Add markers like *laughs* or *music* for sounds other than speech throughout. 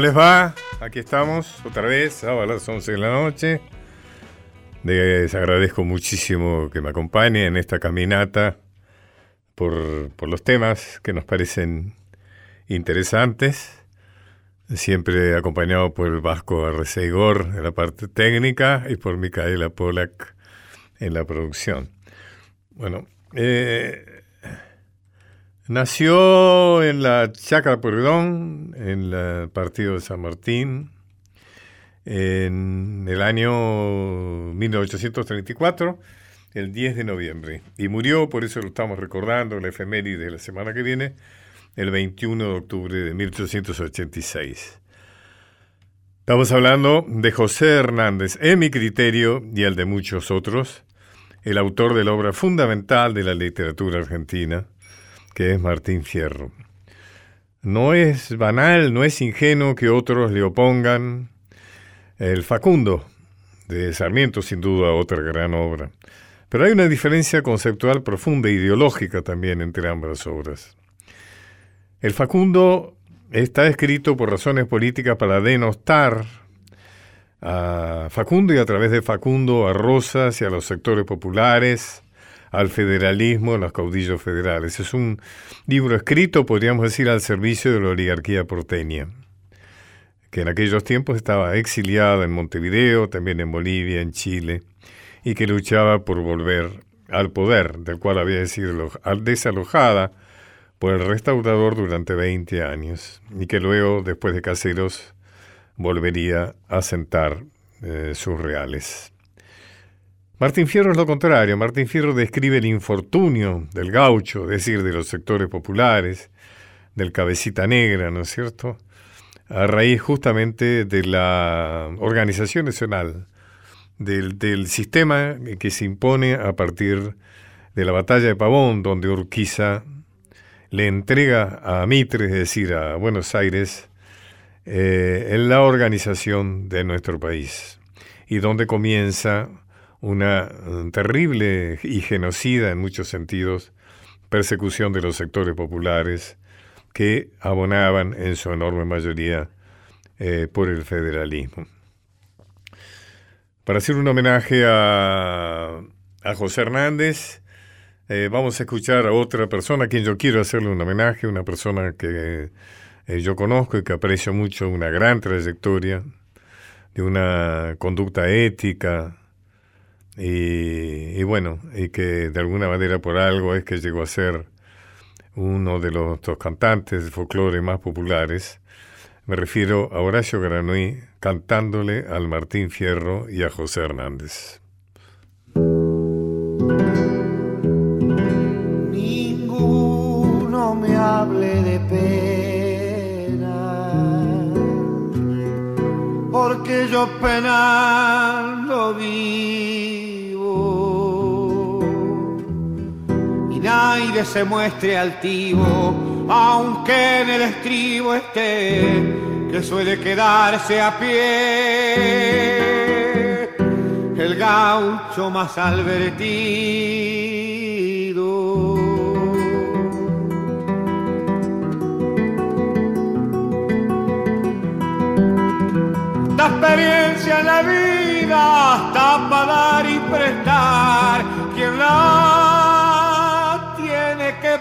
¿Cómo les va? Aquí estamos otra vez, a las 11 de la noche. Les agradezco muchísimo que me acompañen en esta caminata por, por los temas que nos parecen interesantes. Siempre acompañado por el Vasco Arreceigor en la parte técnica y por Micaela Polak en la producción. Bueno, eh, Nació en la Chacra Pueyrredón, en el partido de San Martín, en el año 1834, el 10 de noviembre. Y murió, por eso lo estamos recordando, la efeméride de la semana que viene, el 21 de octubre de 1886. Estamos hablando de José Hernández, en mi criterio y el de muchos otros, el autor de la obra fundamental de la literatura argentina, que es Martín Fierro. No es banal, no es ingenuo que otros le opongan el Facundo de Sarmiento, sin duda otra gran obra. Pero hay una diferencia conceptual profunda e ideológica también entre ambas obras. El Facundo está escrito por razones políticas para denostar a Facundo y a través de Facundo a Rosas y a los sectores populares, al federalismo en los caudillos federales. Es un libro escrito, podríamos decir, al servicio de la oligarquía porteña, que en aquellos tiempos estaba exiliada en Montevideo, también en Bolivia, en Chile, y que luchaba por volver al poder, del cual había sido desalojada por el restaurador durante 20 años, y que luego, después de Caseros, volvería a sentar eh, sus reales. Martín Fierro es lo contrario. Martín Fierro describe el infortunio del gaucho, es decir, de los sectores populares, del cabecita negra, ¿no es cierto? A raíz justamente de la organización nacional, del, sistema que se impone a partir de la batalla de Pavón, donde Urquiza le entrega a Mitre, es decir, a Buenos Aires, eh, en la organización de nuestro país, y donde comienza una eh, terrible y genocida en muchos sentidos persecución de los sectores populares que abonaban en su enorme mayoría eh, por el federalismo. Para hacer un homenaje a, a José Hernández, eh, vamos a escuchar a otra persona a quien yo quiero hacerle un homenaje, una persona que yo conozco y que aprecio mucho, una gran trayectoria, de una conducta ética, y, bueno, y que de alguna manera por algo es que llegó a ser uno de los, cantantes de folclore más populares. Me refiero a Horacio Granui cantándole al Martín Fierro y a José Hernández. Ninguno me hable de pena, porque yo penando vi aire se muestre altivo, aunque en el estribo esté, que suele quedarse a pie el gaucho más alvertido. La experiencia en la vida hasta para dar y prestar, quien la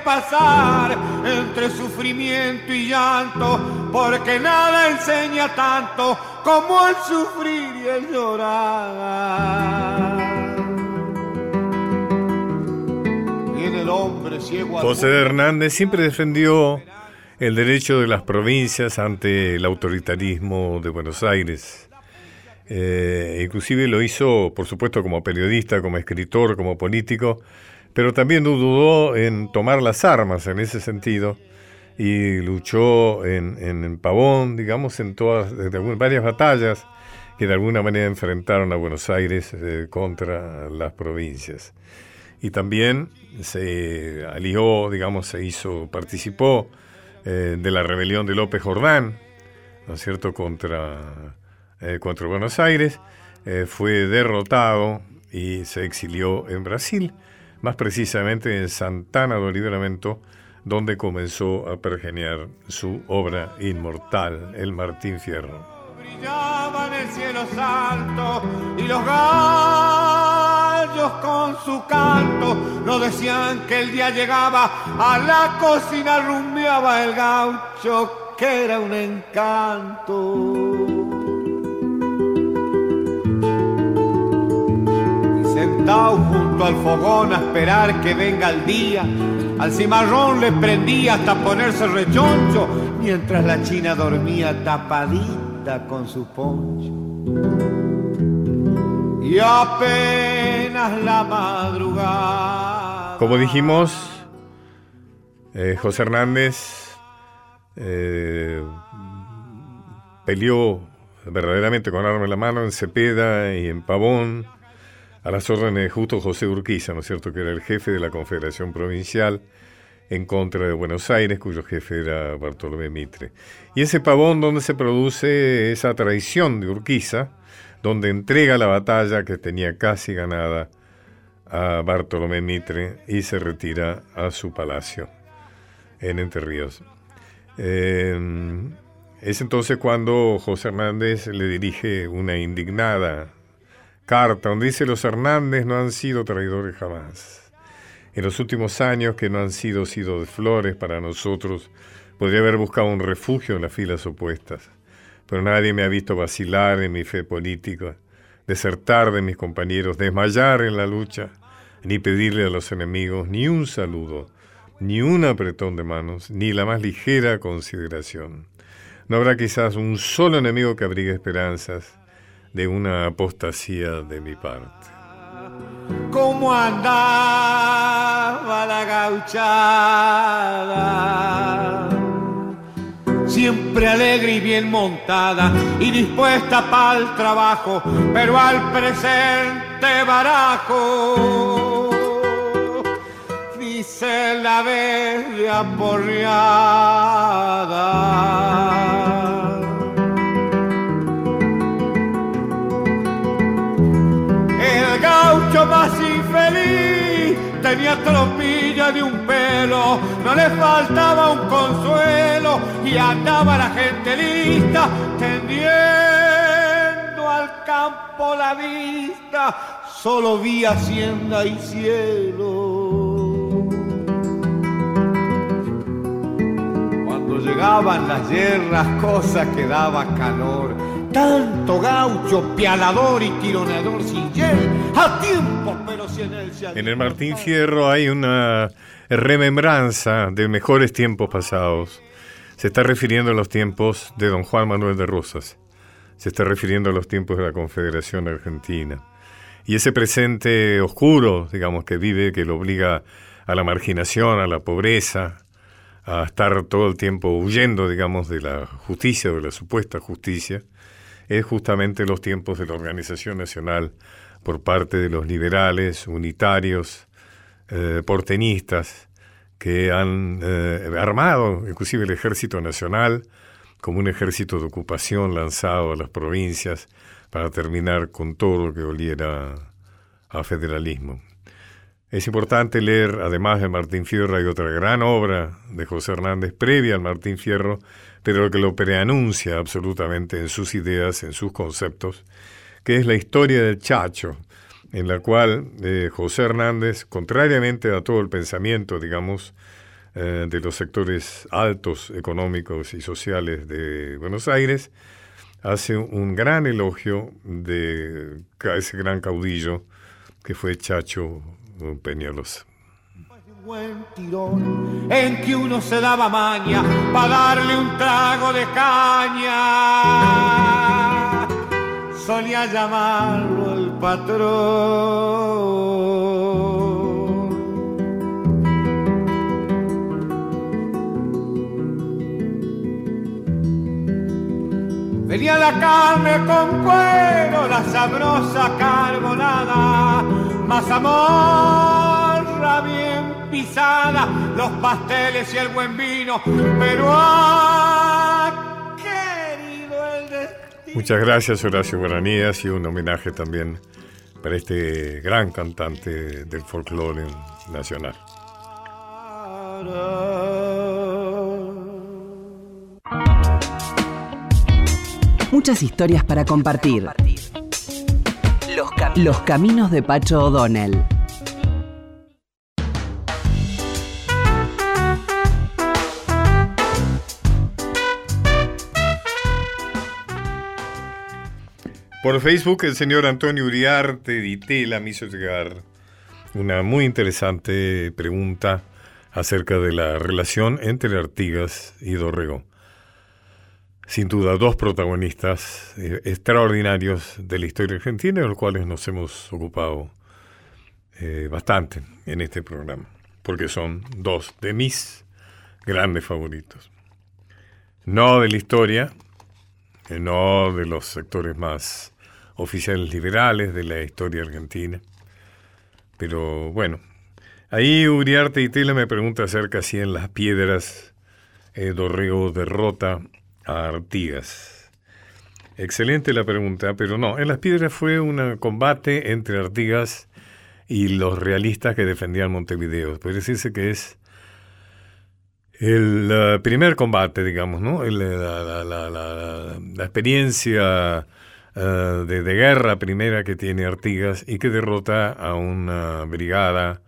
pasar entre sufrimiento y llanto, porque nada enseña tanto como el sufrir y el llorar. José Hernández siempre defendió el derecho de las provincias ante el autoritarismo de Buenos Aires. Eh, inclusive lo hizo, por supuesto, como periodista, como escritor, como político, pero también dudó en tomar las armas en ese sentido y luchó en, Pavón, digamos, en todas, varias batallas que de alguna manera enfrentaron a Buenos Aires eh, contra las provincias. Y también se alió, digamos, se hizo, participó eh, de la rebelión de López Jordán, ¿no es cierto?, contra, eh, contra Buenos Aires, fue derrotado y se exilió en Brasil más precisamente en Santana do Liberamento, donde comenzó a pergeniar su obra inmortal, el Martín Fierro. Brillaba en el cielo santo y los gallos con su canto no decían que el día llegaba, a la cocina rumbeaba el gaucho que era un encanto. Sentado junto al fogón a esperar que venga el día, al cimarrón le prendía hasta ponerse rechoncho, mientras la china dormía tapadita con su poncho. Y apenas la madrugada. Como dijimos, eh, José Hernández eh, peleó verdaderamente con arma en la mano en Cepeda y en Pavón a las órdenes de justo José Urquiza, ¿no es cierto?, que era el jefe de la Confederación Provincial en contra de Buenos Aires, cuyo jefe era Bartolomé Mitre. Y ese pavón donde se produce esa traición de Urquiza, donde entrega la batalla que tenía casi ganada a Bartolomé Mitre y se retira a su palacio en Entre Ríos. Eh, es entonces cuando José Hernández le dirige una indignada carta donde dice los Hernández no han sido traidores jamás. En los últimos años que no han sido sido de flores para nosotros, podría haber buscado un refugio en las filas opuestas, pero nadie me ha visto vacilar en mi fe política, desertar de mis compañeros, desmayar en la lucha, ni pedirle a los enemigos ni un saludo, ni un apretón de manos, ni la más ligera consideración. No habrá quizás un solo enemigo que abrigue esperanzas, de una apostasía de mi parte. ¿Cómo andaba la gauchada? Siempre alegre y bien montada y dispuesta para el trabajo, pero al presente barajo. Dice la verde aporreada. Tenía tropilla de un pelo, no le faltaba un consuelo y andaba la gente lista tendiendo al campo la vista, solo vi hacienda y cielo. Cuando llegaban las guerras, cosa que daba calor tanto gaucho, pialador y tironador sin hiel, a tiempo, pero si en él se En el Martín Fierro hay una remembranza de mejores tiempos pasados. Se está refiriendo a los tiempos de don Juan Manuel de Rosas. Se está refiriendo a los tiempos de la Confederación Argentina. Y ese presente oscuro, digamos, que vive, que lo obliga a la marginación, a la pobreza, a estar todo el tiempo huyendo, digamos, de la justicia, de la supuesta justicia, es justamente los tiempos de la Organización Nacional por parte de los liberales, unitarios, eh, porteñistas, que han eh, armado inclusive el Ejército Nacional como un ejército de ocupación lanzado a las provincias para terminar con todo lo que oliera a federalismo. Es importante leer, además de Martín Fierro, hay otra gran obra de José Hernández previa al Martín Fierro, pero que lo preanuncia absolutamente en sus ideas, en sus conceptos, que es la historia del Chacho, en la cual eh, José Hernández, contrariamente a todo el pensamiento, digamos, eh, de los sectores altos económicos y sociales de Buenos Aires, hace un gran elogio de ese gran caudillo que fue Chacho Peñalosa buen tirón en que uno se daba maña para darle un trago de caña. Solía llamarlo el patrón. Venía la carne con cuero, la sabrosa carbonada, más amor, bien pisadas, los pasteles y el buen vino, pero ha querido el destino. Muchas gracias Horacio Guaraní, ha sido un homenaje también para este gran cantante del folclore nacional. Muchas historias para compartir. Los caminos de Pacho O'Donnell. Por Facebook, el señor Antonio Uriarte Ditela me hizo llegar una muy interesante pregunta acerca de la relación entre Artigas y Dorrego. Sin duda, dos protagonistas eh, extraordinarios de la historia argentina, de los cuales nos hemos ocupado eh, bastante en este programa, porque son dos de mis grandes favoritos. No de la historia, no de los sectores más oficiales liberales de la historia argentina. Pero bueno, ahí Uriarte y Tela me pregunta acerca si en las piedras eh, Dorrego derrota a Artigas. Excelente la pregunta, pero no, en las piedras fue un combate entre Artigas y los realistas que defendían Montevideo. Puede decirse que es el primer combate, digamos, ¿no? la, experiencia eh, de, guerra primera que tiene Artigas y que derrota a una brigada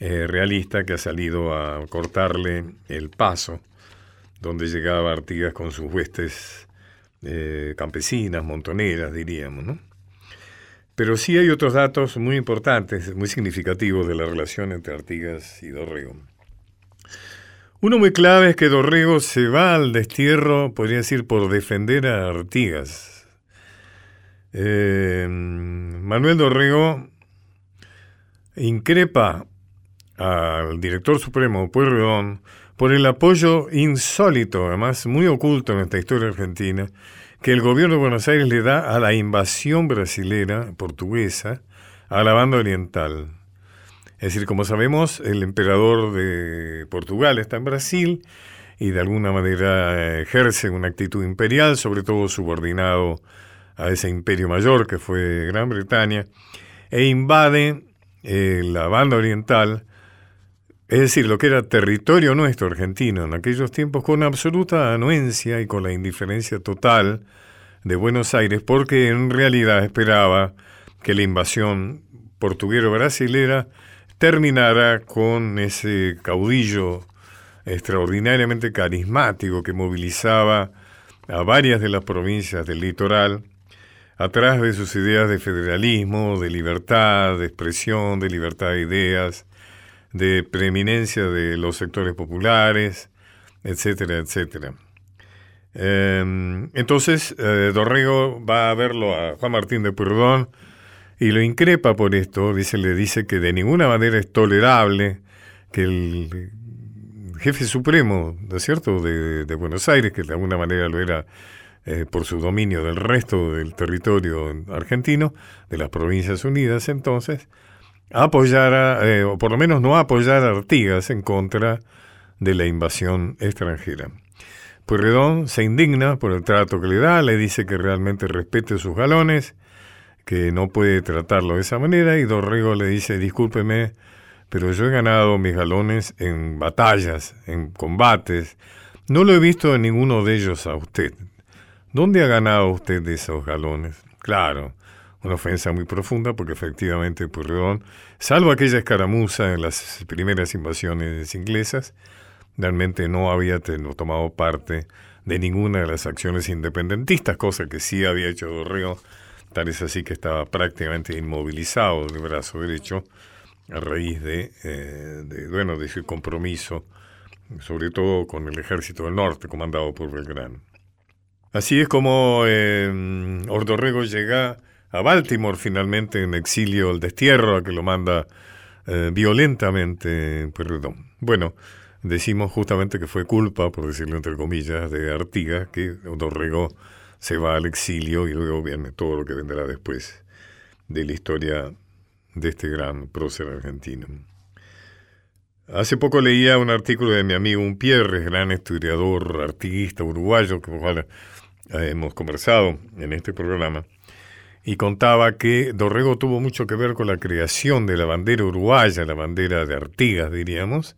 eh, realista que ha salido a cortarle el paso, donde llegaba Artigas con sus huestes eh, campesinas, montoneras, diríamos, ¿no? Pero sí hay otros datos muy importantes, muy significativos de la relación entre Artigas y Dorrego. Uno muy clave es que Dorrego se va al destierro, podría decir, por defender a Artigas. Eh, Manuel Dorrego increpa al director supremo Pueyrredón por el apoyo insólito, además muy oculto en esta historia argentina, que el gobierno de Buenos Aires le da a la invasión brasilera portuguesa a la banda oriental. Es decir, como sabemos, el emperador de Portugal está en Brasil y de alguna manera ejerce una actitud imperial, sobre todo subordinado a ese imperio mayor que fue Gran Bretaña, e invade eh, la banda oriental, es decir, lo que era territorio nuestro argentino en aquellos tiempos, con absoluta anuencia y con la indiferencia total de Buenos Aires, porque en realidad esperaba que la invasión portuguero-brasilera terminara con ese caudillo extraordinariamente carismático que movilizaba a varias de las provincias del litoral atrás de sus ideas de federalismo, de libertad, de expresión, de libertad de ideas, de preeminencia de los sectores populares, etcétera, etcétera. Em, entonces, eh, Dorrego va a verlo a Juan Martín de Perdón y lo increpa por esto, dice, le dice que de ninguna manera es tolerable que el jefe supremo, ¿no cierto?, de, Buenos Aires, que de alguna manera lo era eh, por su dominio del resto del territorio argentino, de las Provincias Unidas entonces, apoyara, eh, o por lo menos no apoyara a Artigas en contra de la invasión extranjera. Pueyrredón se indigna por el trato que le da, le dice que realmente respete sus galones, que no puede tratarlo de esa manera y Dorrego le dice, discúlpeme, pero yo he ganado mis galones en batallas, en combates. No lo he visto en ninguno de ellos a usted. ¿Dónde ha ganado usted esos galones? Claro, una ofensa muy profunda porque efectivamente Purredón, salvo aquella escaramuza en las primeras invasiones inglesas, realmente no había tomado parte de ninguna de las acciones independentistas, cosa que sí había hecho Dorrego Tal es así que estaba prácticamente inmovilizado del brazo derecho a raíz de, eh, bueno, su compromiso, sobre todo con el ejército del norte comandado por Belgrano. Así es como eh, Ordorrego llega a Baltimore finalmente en exilio al destierro, a que lo manda eh, violentamente perdón. Bueno, decimos justamente que fue culpa, por decirlo entre comillas, de Artigas, que Ordorrego se va al exilio y luego viene todo lo que vendrá después de la historia de este gran prócer argentino. Hace poco leía un artículo de mi amigo Pierre, gran historiador, artista uruguayo, que cual eh, hemos conversado en este programa, y contaba que Dorrego tuvo mucho que ver con la creación de la bandera uruguaya, la bandera de Artigas, diríamos,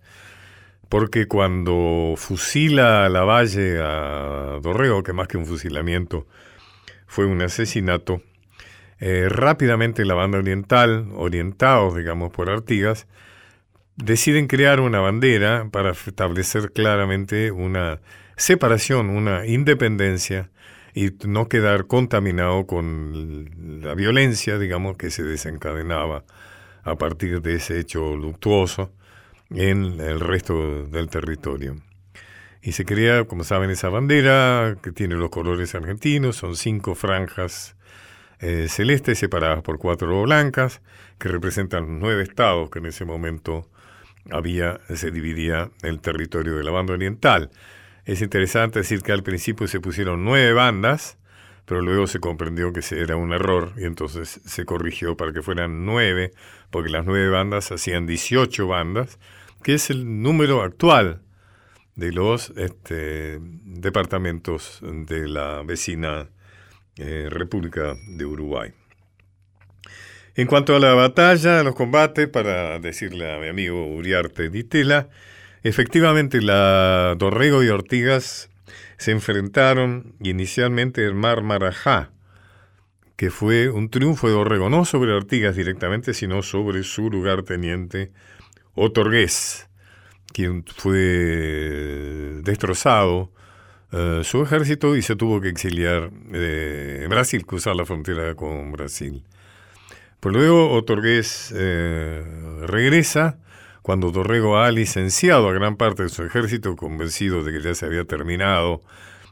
porque cuando fusila a la Valle a Dorrego, que más que un fusilamiento fue un asesinato. Eh, rápidamente la banda oriental, orientados, digamos, por Artigas, deciden crear una bandera para establecer claramente una separación, una independencia y no quedar contaminado con la violencia, digamos, que se desencadenaba a partir de ese hecho luctuoso en el resto del territorio. Y se crea, como saben, esa bandera que tiene los colores argentinos, son cinco franjas eh, celestes separadas por cuatro blancas, que representan nueve estados que en ese momento había, se dividía el territorio de la banda oriental. Es interesante decir que al principio se pusieron nueve bandas, pero luego se comprendió que era un error y entonces se corrigió para que fueran nueve, porque las nueve bandas hacían 18 bandas, que es el número actual de los este, departamentos de la vecina eh, República de Uruguay. En cuanto a la batalla, los combates, para decirle a mi amigo Uriarte Ditela, efectivamente la Dorrego y Ortigas se enfrentaron inicialmente en Mar Marajá, que fue un triunfo de Dorrego, no sobre Ortigas directamente, sino sobre su lugarteniente Otorgués, quien fue destrozado eh, su ejército y se tuvo que exiliar en Brasil, cruzar la frontera con Brasil. Pues luego Otorgués eh, regresa cuando Dorrego ha licenciado a gran parte de su ejército, convencido de que ya se había terminado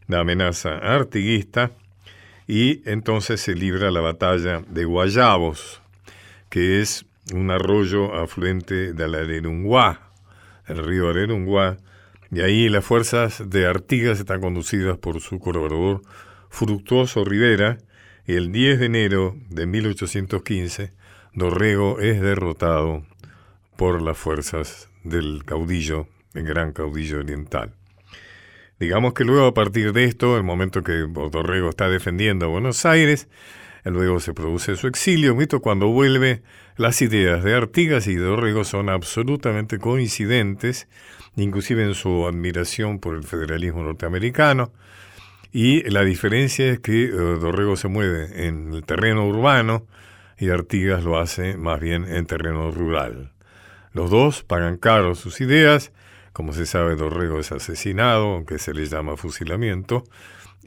la amenaza artiguista, y entonces se libra la batalla de Guayabos, que es un arroyo afluente de la Arerunguá, el río Arerunguá, y ahí las fuerzas de Artigas están conducidas por su colaborador Fructuoso Rivera, y el 10 de enero de 1815, Dorrego es derrotado por las fuerzas del caudillo, el gran caudillo oriental. Digamos que luego a partir de esto, el momento que Dorrego está defendiendo a Buenos Aires, luego se produce su exilio, mito cuando vuelve, las ideas de Artigas y de Dorrego son absolutamente coincidentes, inclusive en su admiración por el federalismo norteamericano, y la diferencia es que eh, Dorrego se mueve en el terreno urbano y Artigas lo hace más bien en terreno rural. Los dos pagan caro sus ideas, como se sabe Dorrego es asesinado, aunque se le llama fusilamiento,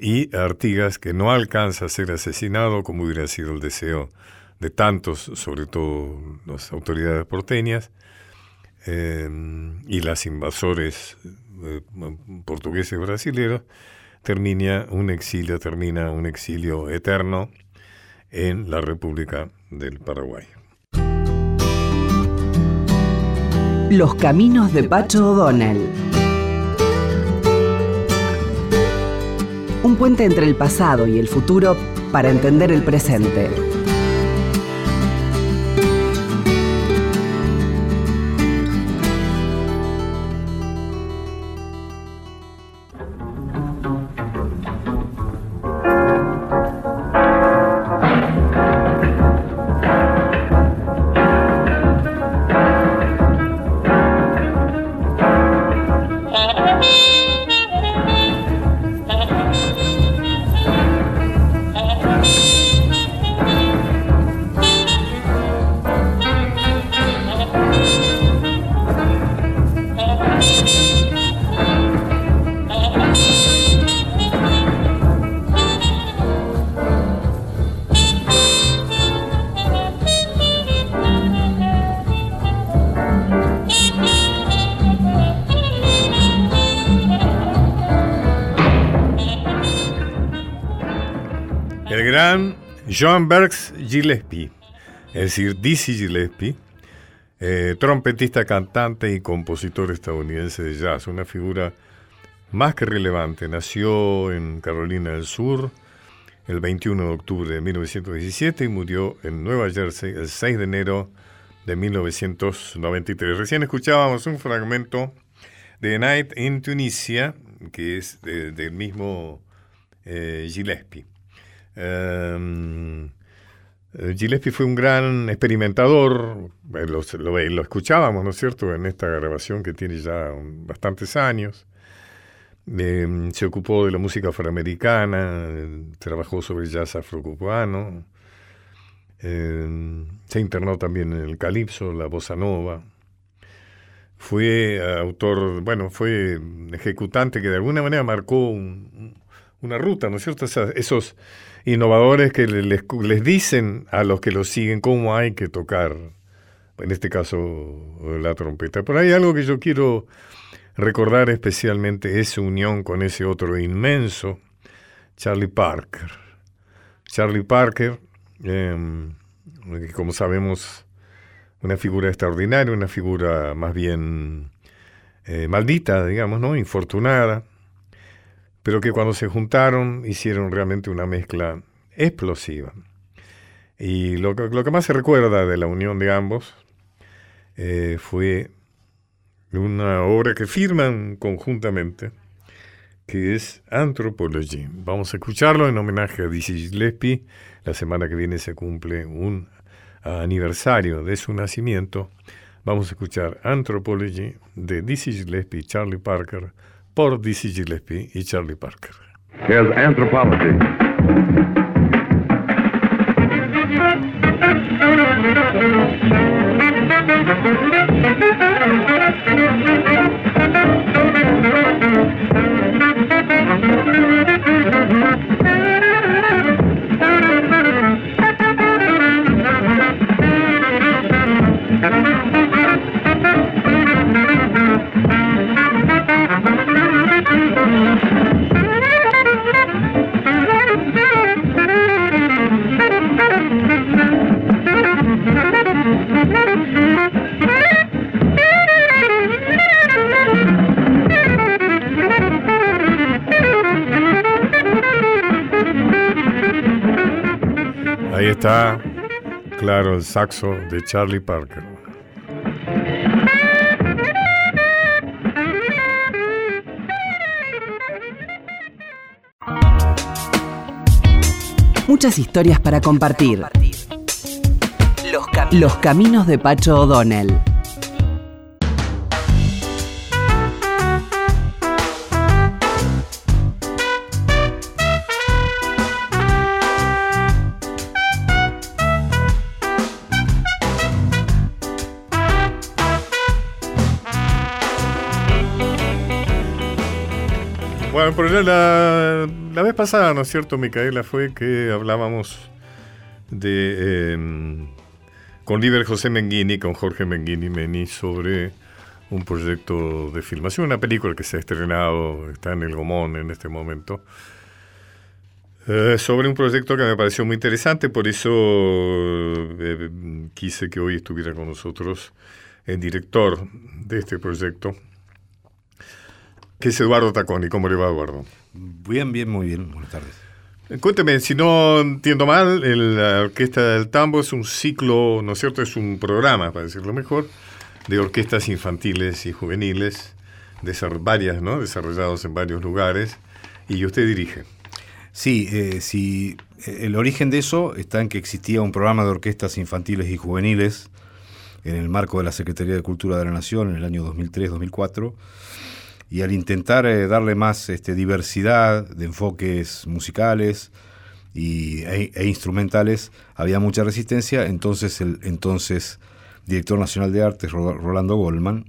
y Artigas que no alcanza a ser asesinado como hubiera sido el deseo de tantos, sobre todo las autoridades porteñas, eh, y las invasores eh, portugueses y brasileños, termina un exilio, termina un exilio eterno en la República del Paraguay. Los caminos de Pacho O'Donnell. Un puente entre el pasado y el futuro para entender el presente. Joan Bergs Gillespie, es decir, Dizzy Gillespie, eh, trompetista, cantante y compositor estadounidense de jazz, una figura más que relevante. Nació en Carolina del Sur el 21 de octubre de 1917 y murió en Nueva Jersey el 6 de enero de 1993. Recién escuchábamos un fragmento de Night in Tunisia, que es del mismo eh, Gillespie. Eh, Gillespie fue un gran experimentador, eh, lo, lo, escuchábamos, ¿no es cierto?, en esta grabación que tiene ya bastantes años. Eh, se ocupó de la música afroamericana, eh, trabajó sobre jazz afrocubano, eh, se internó también en el calipso, la bossa nova. Fue autor, bueno, fue ejecutante que de alguna manera marcó una ruta, ¿no es cierto? esos innovadores que les, les dicen a los que los siguen cómo hay que tocar, en este caso la trompeta. Pero hay algo que yo quiero recordar especialmente esa unión con ese otro inmenso, Charlie Parker. Charlie Parker, em, como sabemos, una figura extraordinaria, una figura más bien eh, maldita, digamos, ¿no? Infortunada, pero que cuando se juntaron hicieron realmente una mezcla explosiva. Y lo, lo que más se recuerda de la unión de ambos eh, fue una obra que firman conjuntamente, que es Anthropology. Vamos a escucharlo en homenaje a Dizzy Gillespie. La semana que viene se cumple un aniversario de su nacimiento. Vamos a escuchar Anthropology de Dizzy Gillespie y Charlie Parker por Dizzy Gillespie y Charlie Parker. Here's Anthropology. *laughs* está, claro, el saxo de Charlie Parker. Muchas historias para compartir. Los, caminos de Pacho O'Donnell. Bueno, pero la, la vez pasada, ¿no es cierto, Micaela? Fue que hablábamos de em, con Liber José Menghini, con Jorge Menghini Meni, sobre un proyecto de filmación, una película que se ha estrenado, está en el Gomón en este momento, eh, sobre un proyecto que me pareció muy interesante, por eso eh, quise que hoy estuviera con nosotros el director de este proyecto, que es Eduardo Taconi. ¿Cómo le va, Eduardo? Bien, bien, muy bien. Buenas tardes. Cuénteme, si no entiendo mal, el, la Orquesta del Tambo es un ciclo, ¿no es cierto? Es un programa, para decirlo mejor, de orquestas infantiles y juveniles, de varias, ¿no? Desarrollados en varios lugares, y usted dirige. Sí, eh, sí, el origen de eso está en que existía un programa de orquestas infantiles y juveniles en el marco de la Secretaría de Cultura de la Nación en el año 2003-2004 y al intentar eh, darle más este, diversidad de enfoques musicales y, e, e, instrumentales, había mucha resistencia, entonces el entonces director nacional de artes, Rolando Goldman,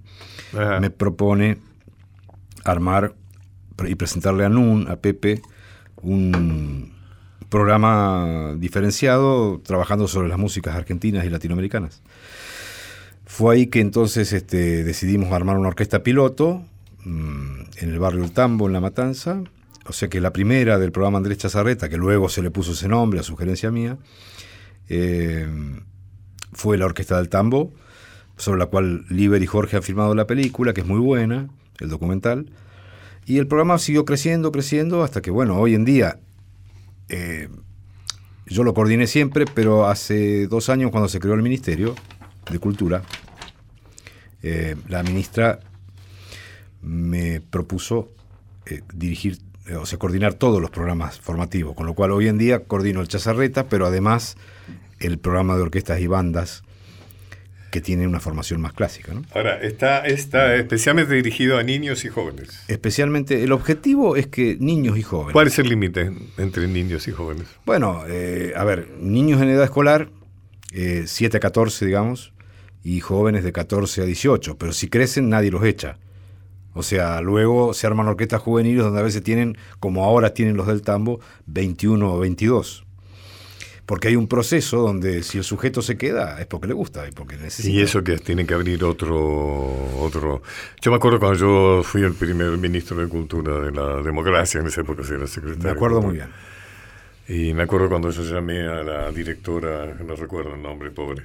me propone armar y presentarle a Nun, a Pepe, un programa diferenciado trabajando sobre las músicas argentinas y latinoamericanas. Fue ahí que entonces este, decidimos armar una orquesta piloto Mm, en el barrio El Tambo, en La Matanza, o sea que la primera del programa Andrés Chazarreta, que luego se le puso ese nombre a sugerencia mía, eh, fue la Orquesta del Tambo, sobre la cual Liber y Jorge han filmado la película, que es muy buena, el documental, y el programa siguió creciendo, creciendo, hasta que, bueno, hoy en día, eh, yo lo coordiné siempre, pero hace dos años cuando se creó el Ministerio de Cultura, eh, la ministra me propuso eh, dirigir, eh, o sea, coordinar todos los programas formativos, con lo cual hoy en día coordino el Chazarreta, pero además el programa de orquestas y bandas que tienen una formación más clásica. ¿no? Ahora, está, está especialmente dirigido a niños y jóvenes. Especialmente, el objetivo es que niños y jóvenes. ¿Cuál es el límite entre niños y jóvenes? Bueno, eh, a ver, niños en edad escolar, eh, 7 a 14, digamos, y jóvenes de 14 a 18, pero si crecen nadie los echa. O sea, luego se arman orquestas juveniles donde a veces tienen, como ahora tienen los del tambo, 21 o 22. Porque hay un proceso donde si el sujeto se queda es porque le gusta y porque necesita. Y eso que tiene que abrir otro, otro. Yo me acuerdo cuando yo fui el primer ministro de Cultura de la democracia, en esa época era secretario. Me acuerdo muy bien. Y me acuerdo cuando yo llamé a la directora, no recuerdo el nombre, pobre,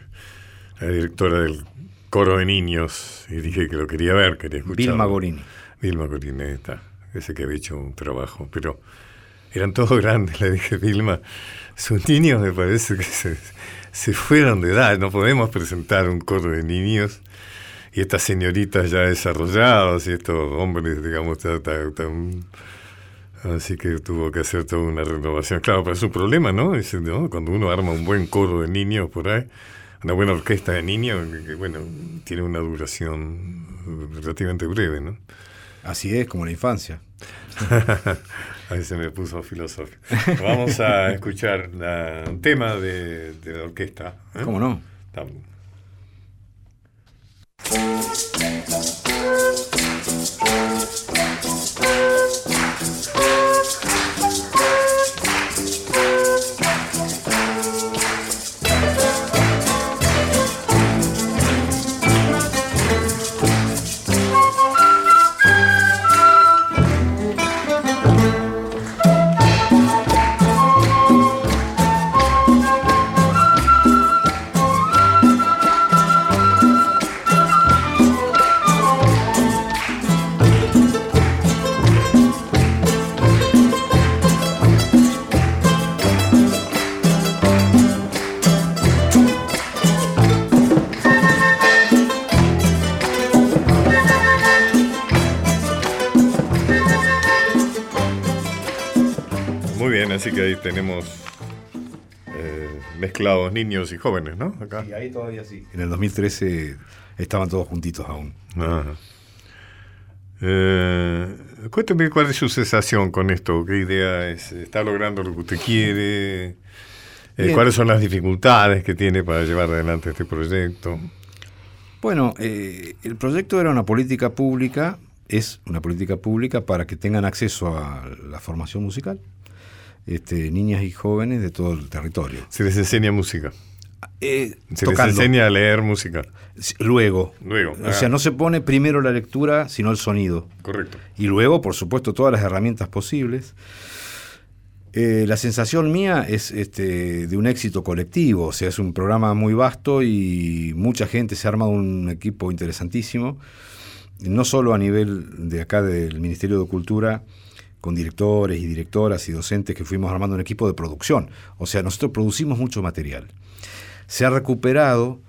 la directora del coro de niños, y dije que lo quería ver, quería escuchar. Vilma Gorini. Vilma Gorini, está, ese que había hecho un trabajo, pero eran todos *laughs* grandes, le dije, Vilma, sus niños me parece que se, se fueron de edad, no podemos presentar un coro de niños y estas señoritas ya desarrolladas y estos hombres, digamos, tan, tan- tan- Así que tuvo que hacer toda una renovación. Claro, pero es un problema, ¿no? Es, ¿no? Cuando uno arma un buen coro de niños por ahí, una buena orquesta de niños, que, bueno, tiene una duración relativamente breve, ¿no? Así es, como la infancia. *laughs* Ahí se me puso filosófico. Vamos a escuchar la- un tema de, de la orquesta. ¿eh? ¿Cómo no? Niños y jóvenes, ¿no? Acá. Y ahí todavía sí. En el 2013 estaban todos juntitos aún. Ajá. Eh, cuénteme cuál es su sensación con esto, qué idea es, está logrando lo que usted quiere, Eh, cuáles son las dificultades que tiene para llevar adelante este proyecto. Bueno, eh, el proyecto era una política pública, es una política pública para que tengan acceso a la formación musical, este, niñas y jóvenes de todo el territorio. Se les enseña música, Eh, se tocando. les enseña a leer música. Luego, O sea, ah. no se pone primero la lectura, sino el sonido. correcto. Y luego, por supuesto, todas las herramientas posibles. Eh, la sensación mía es este, de un éxito colectivo, o sea, es un programa muy vasto y mucha gente se ha armado un equipo interesantísimo, no solo a nivel de acá del Ministerio de Cultura, con directores y directoras y docentes que fuimos armando un equipo de producción, o sea, nosotros producimos mucho material. Se ha recuperado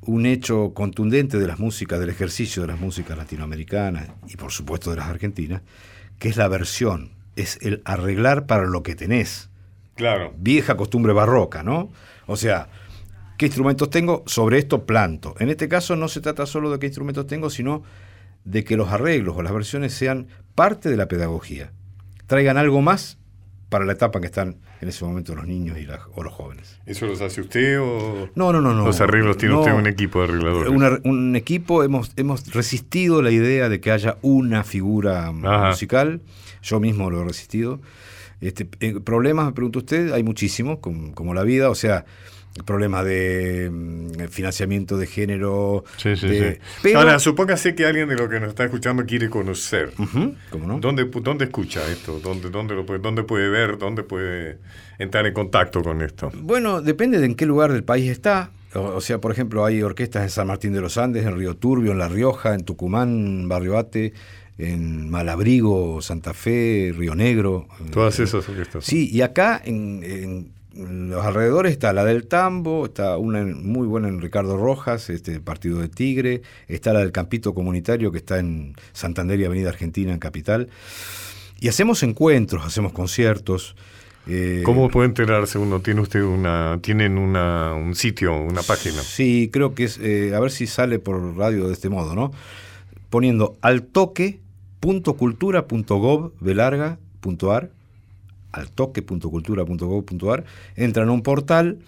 un hecho contundente de las músicas, del ejercicio de las músicas latinoamericanas y por supuesto de las argentinas, que es la versión, es el arreglar para lo que tenés. Claro, Vieja costumbre barroca, ¿no? O sea, ¿qué instrumentos tengo? Sobre esto planto. En este caso no se trata solo de qué instrumentos tengo, sino de que los arreglos o las versiones sean parte de la pedagogía. Traigan algo más para la etapa en que están en ese momento los niños y las- o los jóvenes. ¿eso los hace usted o No, no, no, no. los arreglos tiene No. usted un equipo de arregladores? Una- un equipo, hemos, hemos resistido la idea de que haya una figura Ajá. musical. Yo mismo lo he resistido. Este, eh, problemas, me pregunta usted, hay muchísimos, com- como, la vida, o sea, problemas de mm, financiamiento de género. Sí, sí, de- sí. Pero, Ahora, supóngase que alguien de lo que nos está escuchando quiere conocer. ¿cómo no? ¿Dónde, ¿Dónde escucha esto? ¿Dónde, dónde, lo puede, ¿Dónde puede ver? ¿Dónde puede entrar en contacto con esto? Bueno, depende de en qué lugar del país está. O, o sea, por ejemplo, hay orquestas en San Martín de los Andes, en Río Turbio, en La Rioja, en Tucumán, Barrio Ate, en Malabrigo, Santa Fe, Río Negro. Todas esas orquestas. Sí, y acá en, en los alrededores está la del Tambo, está una muy buena en Ricardo Rojas, este partido de Tigre, está la del Campito Comunitario que está en Santander y Avenida Argentina, en Capital. Y hacemos encuentros, hacemos conciertos. Eh, ¿Cómo puede enterarse uno? ¿Tiene usted una, tienen una, un sitio, una página? Sí, creo que es, eh, a ver si sale por radio de este modo, ¿no? Poniendo altoque.cultura.gov.ar, altoque.cultura.gov.ar, entran a un portal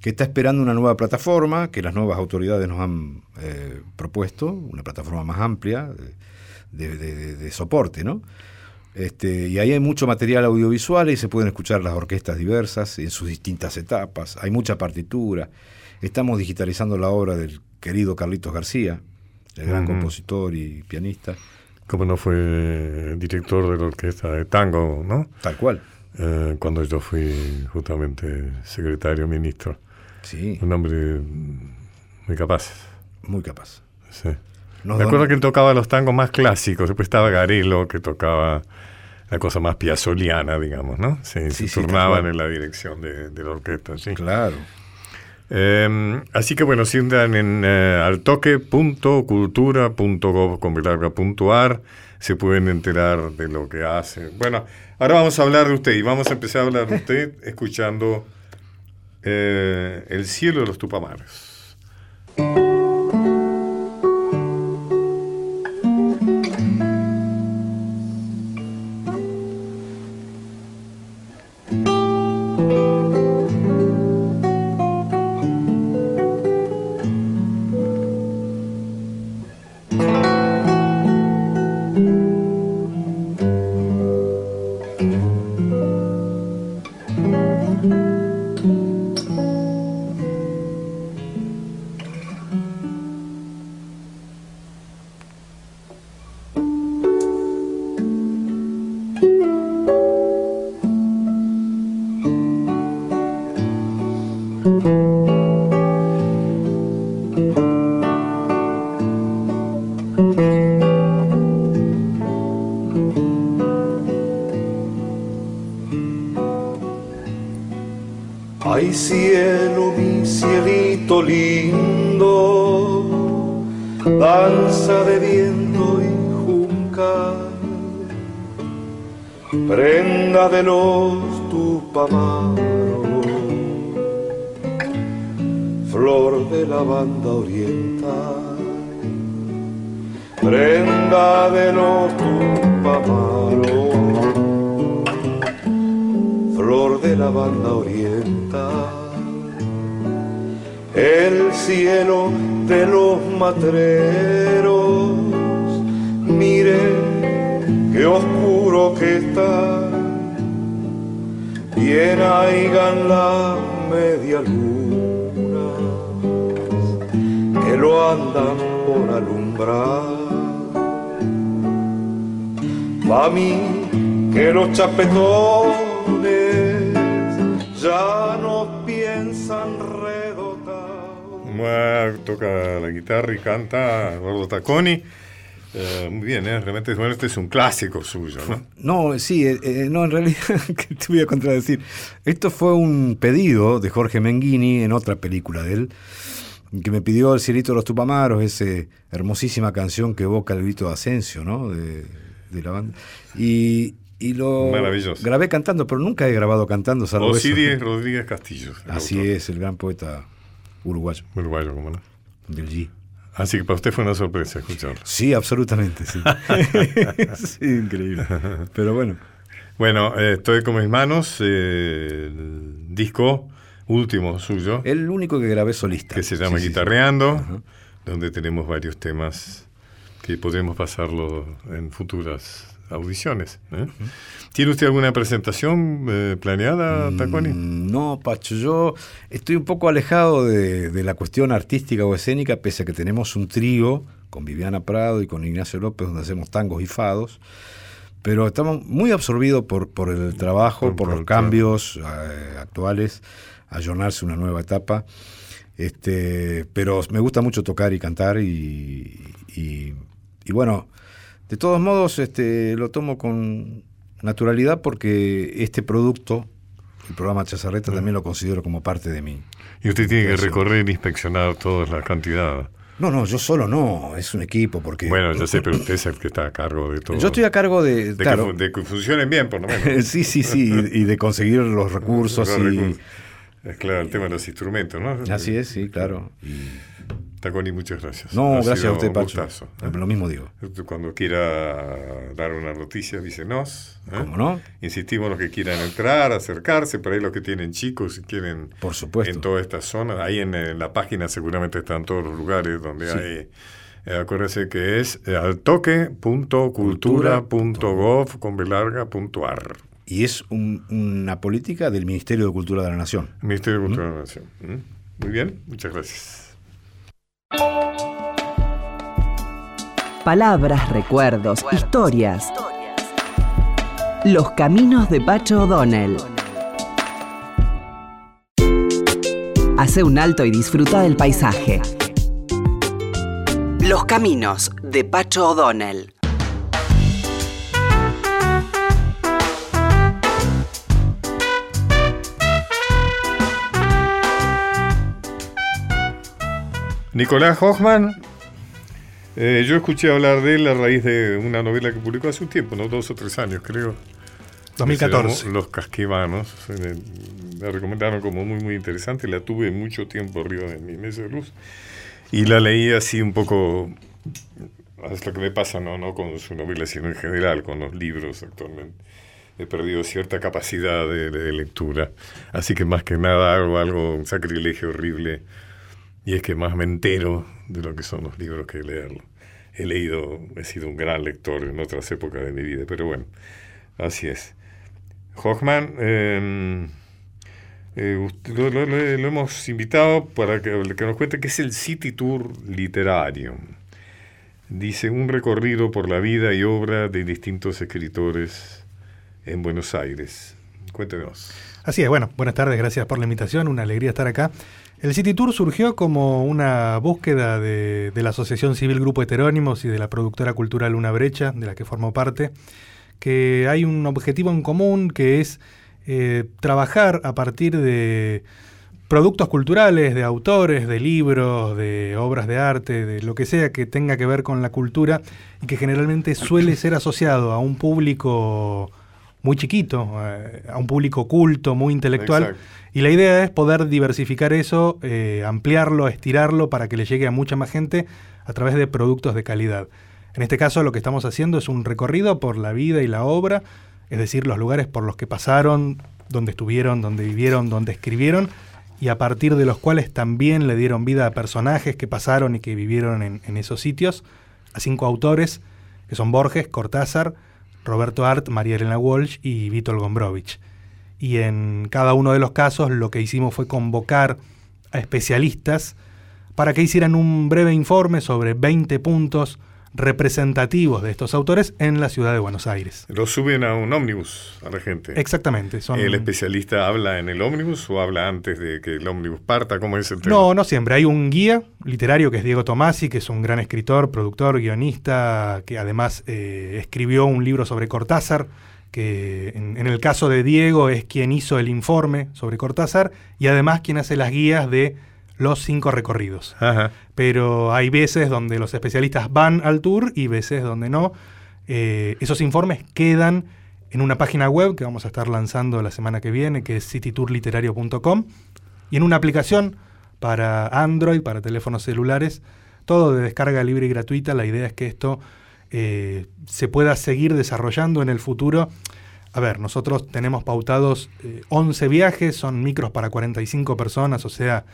que está esperando una nueva plataforma que las nuevas autoridades nos han eh, propuesto, una plataforma más amplia de, de- de- de soporte, ¿no? Este, y ahí hay mucho material audiovisual y se pueden escuchar las orquestas diversas en sus distintas etapas. Hay mucha partitura. Estamos digitalizando la obra del querido Carlitos García, el gran compositor y pianista, Como no fue director de la orquesta de tango, ¿no? tal cual. Eh, cuando yo fui justamente secretario ministro. Sí, Un hombre muy capaz. muy capaz. Sí. Nos Me don- acuerdo que él tocaba los tangos más clásicos. Después estaba Garelo, que tocaba la cosa más piazoliana, digamos, ¿no? Sí, Sí, se turnaban en la dirección de, de la orquesta, sí. Claro. Eh, así que bueno, si entran en eh, altoque.cultura.gov.ar se pueden enterar de lo que hace. Bueno, ahora vamos a hablar de usted y vamos a empezar a hablar de usted escuchando eh, El cielo de los Tupamaros. Mí que los chapetones ya no piensan redotar. Toca la guitarra y canta Eduardo Tacconi. Eh, muy bien, ¿eh? realmente bueno, este es un clásico suyo, ¿no? No, sí, eh, eh, no, en realidad, *laughs* que te voy a contradecir. Esto fue un pedido de Jorge Menghini en otra película de él, que me pidió El cielito de los Tupamaros, esa hermosísima canción que evoca el grito de Asensio, ¿no? De, de la banda. Y, y lo grabé cantando, pero nunca he grabado cantando, salvo eso. Osiris Rodríguez Castillo. Así autor. es, el gran poeta uruguayo, Uruguayo, ¿cómo no? del G. Así que para usted fue una sorpresa escucharlo. Sí, absolutamente, sí. *laughs* sí, increíble. Pero bueno, Bueno, eh, estoy con mis manos, eh, el disco último suyo, el único que grabé solista. que se llama Sí, sí, sí. Guitarreando, Ajá. donde tenemos varios temas que podremos pasarlo en futuras audiciones. ¿eh? ¿Tiene usted alguna presentación eh, planeada, Taconi? Mm, No, Pacho, yo estoy un poco alejado de, de la cuestión artística o escénica, pese a que tenemos un trío con Viviana Prado y con Ignacio López, donde hacemos tangos y fados, pero estamos muy absorbidos por, por el trabajo, Por- por, por los cambios eh, actuales, ayornarse una nueva etapa. Este, pero me gusta mucho tocar y cantar y, y- y bueno, de todos modos este, lo tomo con naturalidad porque este producto, el programa Chazarreta, también lo considero como parte de mí. Y usted tiene que recorrer e inspeccionar toda la cantidad No, no, yo solo no, es un equipo porque... Bueno, yo sé, *laughs* pero usted es el que está a cargo de todo. Yo estoy a cargo de... de, claro, que, de que funcionen bien, por lo menos. *laughs* sí, sí, sí, y de conseguir los recursos Los y... recursos. Es claro, el tema de los instrumentos, ¿no? Así es, sí, claro. Y- Taconi, muchas gracias. No, Ha gracias a usted, un Pacho. gustazo. Lo mismo digo. Cuando quiera dar una noticia, avísenos. ¿eh? ¿Cómo no? Insistimos los que quieran entrar, acercarse, por ahí los que tienen chicos, si quieren, Por supuesto. en toda esta zona. Ahí en, en la página seguramente están todos los lugares donde Sí. hay. eh, acuérdese que es eh, altoque.cultura.gov con belarga.ar. Y es un- una política del Ministerio de Cultura de la Nación. Ministerio de Cultura de la Nación. ¿Mm? Muy bien, muchas gracias. Palabras, recuerdos, historias. Los caminos de Pacho O'Donnell. Hace un alto y disfruta del paisaje. Los caminos de Pacho O'Donnell. Nicolás Hoffman, eh, yo escuché hablar de él a raíz de una novela que publicó hace un tiempo, ¿no? dos o tres años creo. que se 2014. llamó Los Casquivanos. Me, me recomendaron como muy, muy interesante. La tuve mucho tiempo arriba de mi mesa de luz. Y la leí así un poco. Es lo que me pasa, no, no con su novela, sino en general, con los libros actualmente. He perdido cierta capacidad de, de lectura. Así que más que nada hago algo, un sacrilegio horrible. Y es que más me entero de lo que son los libros que leerlos. He leído, he sido un gran lector en otras épocas de mi vida, pero bueno, así es. Hoffman, eh, eh, lo hemos invitado para que, que nos cuente qué es el City Tour literario. Dice, un recorrido por la vida y obra de distintos escritores en Buenos Aires. Cuéntenos. Así es, bueno, buenas tardes, gracias por la invitación, una alegría estar acá. El City Tour surgió como una búsqueda de, la Asociación Civil Grupo Heterónimos y de la productora cultural Una Brecha, de la que formo parte, que hay un objetivo en común que es eh, trabajar a partir de productos culturales, de autores, de libros, de obras de arte, de lo que sea que tenga que ver con la cultura y que generalmente suele ser asociado a un público muy chiquito, eh, a un público culto, muy intelectual. Exacto. Y la idea es poder diversificar eso, eh, ampliarlo, estirarlo para que le llegue a mucha más gente a través de productos de calidad. En este caso lo que estamos haciendo es un recorrido por la vida y la obra, es decir, los lugares por los que pasaron, donde estuvieron, donde vivieron, donde escribieron, y a partir de los cuales también le dieron vida a personajes que pasaron y que vivieron en, en esos sitios, a cinco autores, que son Borges, Cortázar, Roberto Art, María Elena Walsh y Vítor Gombrowicz. Y en cada uno de los casos lo que hicimos fue convocar a especialistas para que hicieran un breve informe sobre 20 puntos representativos de estos autores en la ciudad de Buenos Aires. Lo suben a un ómnibus a la gente. Exactamente. Son... ¿El especialista habla en el ómnibus o habla antes de que el ómnibus parta? ¿Cómo es el tema? No, no siempre. Hay un guía literario que es Diego Tomasi, que es un gran escritor, productor, guionista, que además eh, escribió un libro sobre Cortázar, que en, en el caso de Diego es quien hizo el informe sobre Cortázar y además quien hace las guías de los cinco recorridos. Ajá. Pero hay veces donde los especialistas van al tour y veces donde no. Eh, esos informes quedan en una página web que vamos a estar lanzando la semana que viene, que es citytourliterario.com, y en una aplicación para Android, para teléfonos celulares, todo de descarga libre y gratuita. La idea es que esto eh, se pueda seguir desarrollando en el futuro. A ver, nosotros tenemos pautados eh, 11 viajes, son micros para 45 personas, o sea,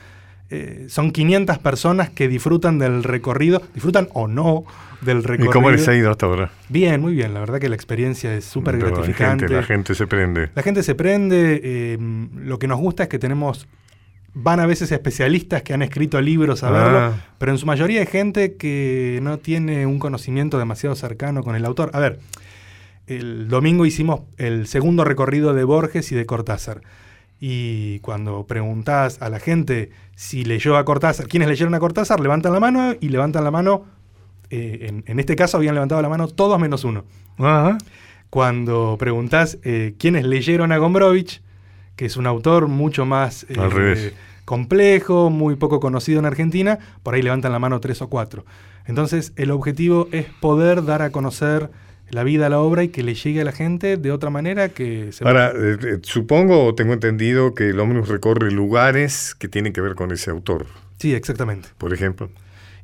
eh, son 500 personas que disfrutan del recorrido, disfrutan o no del ¿Y recorrido. cómo les ha ido hasta ahora? Bien, muy bien, la verdad que la experiencia es súper la gratificante. gente, la gente se prende. La gente se prende, eh, lo que nos gusta es que tenemos, van a veces especialistas que han escrito libros a verlo, Ah. pero en su mayoría hay gente que no tiene un conocimiento demasiado cercano con el autor. A ver, el domingo hicimos el segundo recorrido de Borges y de Cortázar. Y cuando preguntás a la gente si leyó a Cortázar, quienes leyeron a Cortázar, levantan la mano y levantan la mano, eh, en, en este caso habían levantado la mano todos menos uno. Cuando preguntás eh, quiénes leyeron a Gombrowicz, que es un autor mucho más... eh, Al revés. complejo, muy poco conocido en Argentina, por ahí levantan la mano tres o cuatro. Entonces, el objetivo es poder dar a conocer la vida, la obra y que le llegue a la gente de otra manera que se Ahora, eh, eh, supongo o tengo entendido que el ómnibus recorre lugares que tienen que ver con ese autor, Sí, exactamente. por ejemplo.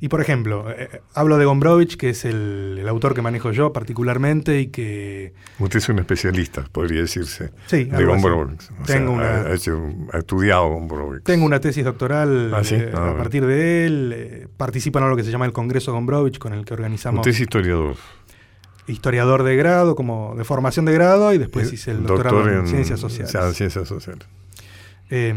Y por ejemplo, eh, eh, hablo de Gombrowicz, que es el, el autor que manejo yo particularmente y que Usted es un especialista, podría decirse, Sí, de. Gombrowicz. O Tengo sea, una- ha, hecho- ha estudiado Gombrowicz. tengo una tesis doctoral Ah, ¿sí? eh, Ah, a partir de él. eh, participo en algo que se llama el Congreso Gombrowicz, con el que organizamos Usted es historiador. Historiador de grado, como de formación de grado, y después Eh, hice el doctorado en, ciencias sociales. ah, ciencias sociales. Eh,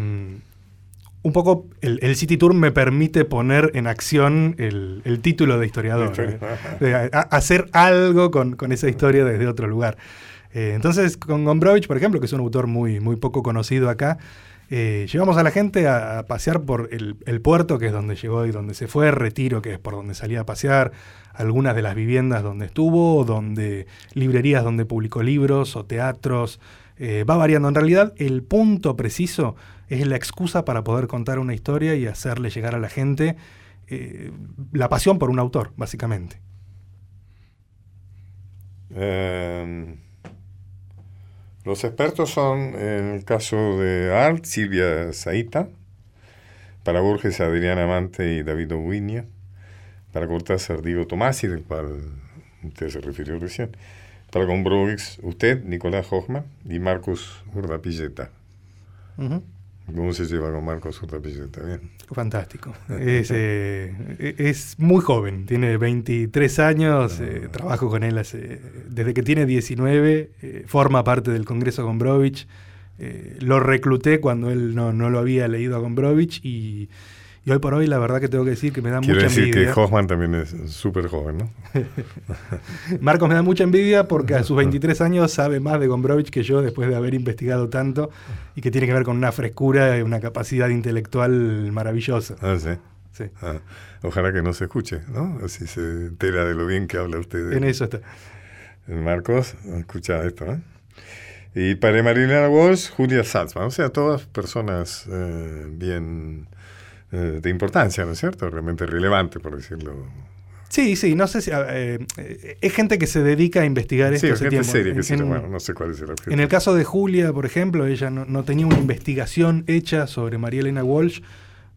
un poco el, el City Tour me permite poner en acción el, el título de historiador. Historia- eh, de a- a- hacer algo con, con esa historia desde otro lugar. Eh, entonces, con Gombrowicz, por ejemplo, que es un autor muy, muy poco conocido acá, eh, llevamos a la gente a, pasear por el, puerto, que es donde llegó y donde se fue, Retiro, que es por donde salía a pasear, algunas de las viviendas donde estuvo, donde librerías donde publicó libros o teatros. eh, va variando. En realidad, el punto preciso es la excusa para poder contar una historia y hacerle llegar a la gente eh, la pasión por un autor, básicamente. Eh, los expertos son, en el caso de Art, Silvia Zaita, para Borges, Adriana Amante y David Oguiña, para Cortázar, Diego Tomasi, del cual usted se refirió recién, para Gombrowicz, usted, Nicolás Hoffman y Marcos Urdapilleta. Ujú. ¿Cómo se lleva con Marcos Urdapilleta? Bien. Fantástico. Es, eh, es muy joven, tiene 23 años, eh, trabajo con él hace- desde que tiene 19, eh, forma parte del Congreso Gombrowicz. eh, lo recluté cuando él no, no lo había leído a Gombrowicz y, y hoy por hoy la verdad que tengo que decir que me da Quiero mucha decir que envidia. Hoffman también es súper joven, ¿no? *laughs* Marcos me da mucha envidia porque a sus 23 años sabe más de Gombrowicz que yo después de haber investigado tanto y que tiene que ver con una frescura y una capacidad intelectual maravillosa. Ah, sí. Sí. Ah, ojalá que no se escuche, ¿no? Así se entera de lo bien que habla usted. de- En eso está. Marcos, escucha esto, ¿eh? Y para Marilena Walsh, Julia Salzman. O sea, todas personas eh, bien eh, de importancia, ¿no es cierto? Realmente relevante, por decirlo. Sí, sí, no sé si. eh, eh, es gente que se dedica a investigar esto Sí, hace gente tiempo. seria, En- que sí, en- bueno, no sé cuál es el objetivo. En el caso de Julia, por ejemplo, ella no, no tenía una investigación hecha sobre María Elena Walsh,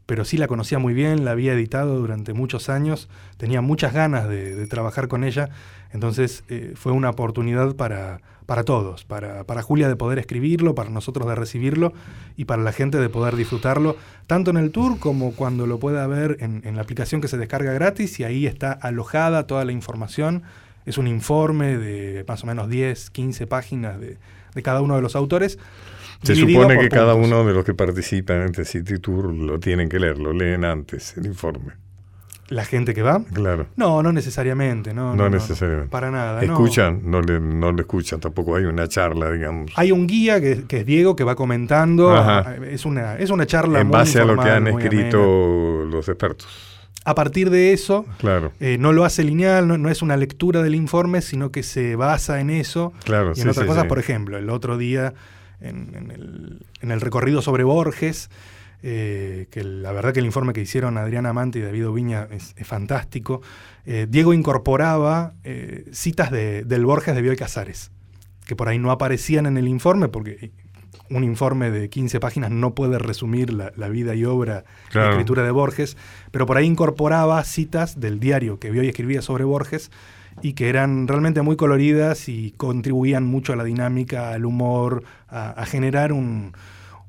pero sí la conocía muy bien, la había editado durante muchos años, tenía muchas ganas de, de trabajar con ella, entonces eh, fue una oportunidad para, para todos, para, para Julia de poder escribirlo, para nosotros de recibirlo y para la gente de poder disfrutarlo, tanto en el tour como cuando lo pueda ver en, en la aplicación que se descarga gratis y ahí está alojada toda la información. Es un informe de más o menos 10, 15 páginas de, de cada uno de los autores. Se supone que cada uno de los que participan en este City Tour lo tienen que leer, lo leen antes, el informe. ¿La gente que va? Claro. No, no necesariamente, no. No necesariamente. para nada. no. Escuchan, no le, no le escuchan, tampoco hay una charla, digamos. Hay un guía que, que es Diego que va comentando. Ajá. Es una, es una charla en muy base a lo que han escrito amena. los expertos. A partir de eso, Claro, eh, no lo hace lineal, no, no es una lectura del informe, sino que se basa en eso claro. y en sí, otras sí, cosas. sí. Por ejemplo, el otro día en, en el, en el recorrido sobre Borges, eh, que la verdad que el informe que hicieron Adriana Amante y David Viña es, es fantástico, eh, Diego incorporaba eh, citas de, del Borges de Bioy Casares, que por ahí no aparecían en el informe porque un informe de 15 páginas no puede resumir la, la vida y obra Claro. y escritura de Borges, pero por ahí incorporaba citas del diario que Bioy escribía sobre Borges y que eran realmente muy coloridas y contribuían mucho a la dinámica, al humor, a, a generar un,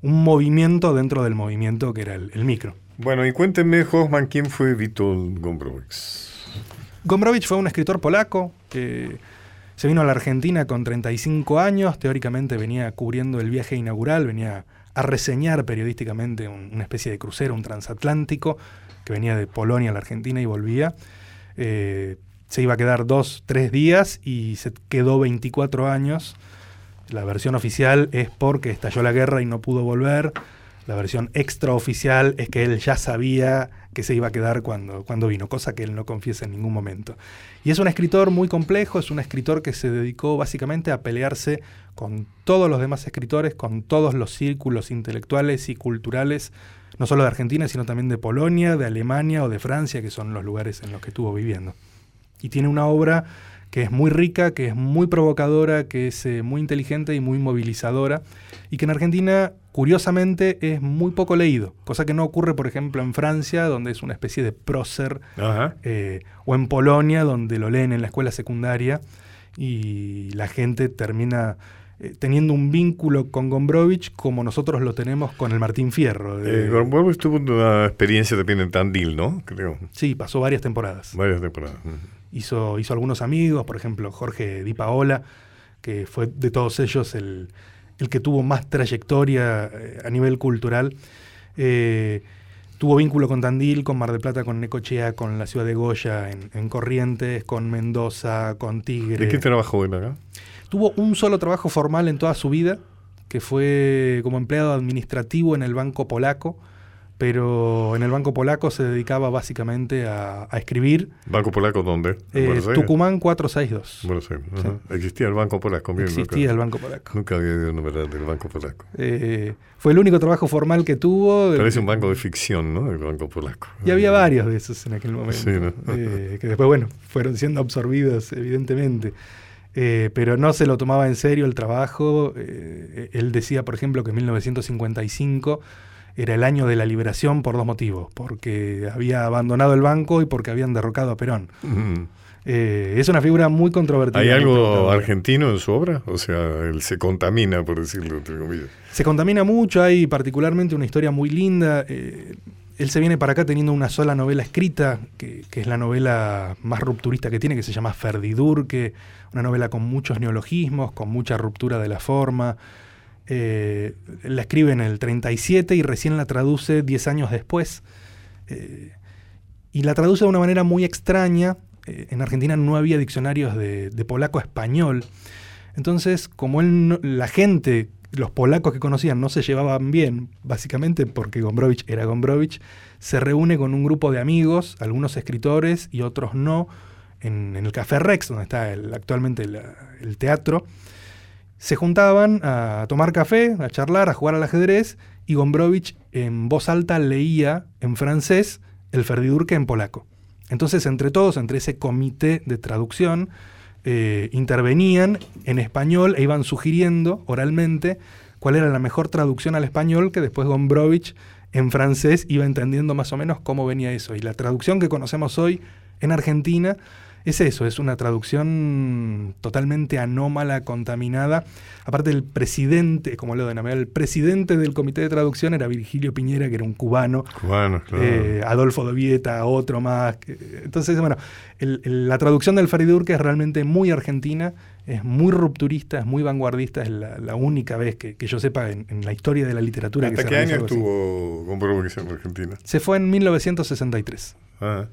un movimiento dentro del movimiento que era el, el micro. Bueno, y cuéntenme, Hoffman, ¿quién fue Witold Gombrowicz? Gombrowicz fue un escritor polaco que se vino a la Argentina con 35 años, teóricamente venía cubriendo el viaje inaugural, venía a reseñar periodísticamente un- una especie de crucero, un transatlántico, que venía de Polonia a la Argentina y volvía. Eh, se iba a quedar dos, tres días y se quedó 24 años. La versión oficial es porque estalló la guerra y no pudo volver. La versión extraoficial es que él ya sabía que se iba a quedar cuando, cuando vino, cosa que él no confiesa en ningún momento. Y es un escritor muy complejo, es un escritor que se dedicó básicamente a pelearse con todos los demás escritores, con todos los círculos intelectuales y culturales no solo de Argentina, sino también de Polonia, de Alemania o de Francia, que son los lugares en los que estuvo viviendo. Y tiene una obra que es muy rica, que es muy provocadora, que es eh, muy inteligente y muy movilizadora, y que en Argentina, curiosamente, es muy poco leído, cosa que no ocurre, por ejemplo, en Francia, donde es una especie de prócer, eh, o en Polonia, donde lo leen en la escuela secundaria, y la gente termina eh, teniendo un vínculo con Gombrowicz como nosotros lo tenemos con el Martín Fierro. de- Eh, Gombrowicz tuvo una experiencia también en Tandil, ¿no? Creo. sí, pasó varias temporadas. Varias temporadas. Hizo, hizo algunos amigos, por ejemplo, Jorge Di Paola, que fue de todos ellos el, el que tuvo más trayectoria eh, a nivel cultural. Eh, tuvo vínculo con Tandil, con Mar del Plata, con Necochea, con la ciudad de Goya, en, en Corrientes, con Mendoza, con Tigre. ¿De qué trabajó él acá? Tuvo un solo trabajo formal en toda su vida, que fue como empleado administrativo en el Banco Polaco, pero en el Banco Polaco se dedicaba básicamente a, a escribir. ¿Banco Polaco dónde? ¿En Eh? Tucumán 462. Buenos Aires. ajá. Existía el Banco Polaco. bien, Existía nunca, el Banco Polaco. Nunca había oído nombrar del Banco Polaco. Eh, fue el único trabajo formal que tuvo. Parece un banco de ficción, ¿no? El Banco Polaco. Y había varios de esos en aquel momento. Sí, ¿no? eh, que después, bueno, fueron siendo absorbidos, evidentemente. Eh, pero no se lo tomaba en serio el trabajo. Eh, él decía, por ejemplo, que 1955 era el año de la liberación por dos motivos. Porque había abandonado el banco y porque habían derrocado a Perón. Mm. Eh, es una figura muy controvertida. ¿Hay algo argentino en su obra? O sea, él se contamina, por decirlo entre comillas. Se contamina mucho, hay particularmente una historia muy linda. eh, él se viene para acá teniendo una sola novela escrita, que, que es la novela más rupturista que tiene, que se llama Ferdidurque, una novela con muchos neologismos, con mucha ruptura de la forma. Eh, la escribe en el 37 y recién la traduce 10 años después. Eh, y la traduce de una manera muy extraña. Eh, en Argentina no había diccionarios de, polaco a español. Entonces, como la gente, los polacos que conocían no se llevaban bien, básicamente porque Gombrowicz era Gombrowicz, se reúne con un grupo de amigos, algunos escritores y otros no, en, el Café Rex, donde está actualmente el teatro. Se juntaban a tomar café, a charlar, a jugar al ajedrez, y Gombrowicz en voz alta leía en francés el Ferdidurque en polaco. Entonces, entre todos, entre ese comité de traducción, eh, intervenían en español e iban sugiriendo oralmente cuál era la mejor traducción al español que después Gombrowicz en francés iba entendiendo más o menos cómo venía eso. Y la traducción que conocemos hoy en Argentina es eso, es una traducción totalmente anómala, contaminada. Aparte el presidente, como lo denomé, el presidente del comité de traducción era Virgilio Piñera, que era un cubano. Cubano, claro. Eh, Adolfo Dovieta, otro más. Entonces, bueno, el- el- la traducción del Faridurque es realmente muy argentina, es muy rupturista, es muy vanguardista, es la, la única vez que, que yo sepa en, en la historia de la literatura que ¿Hasta se qué año estuvo en Argentina? Se fue en 1963. Ah,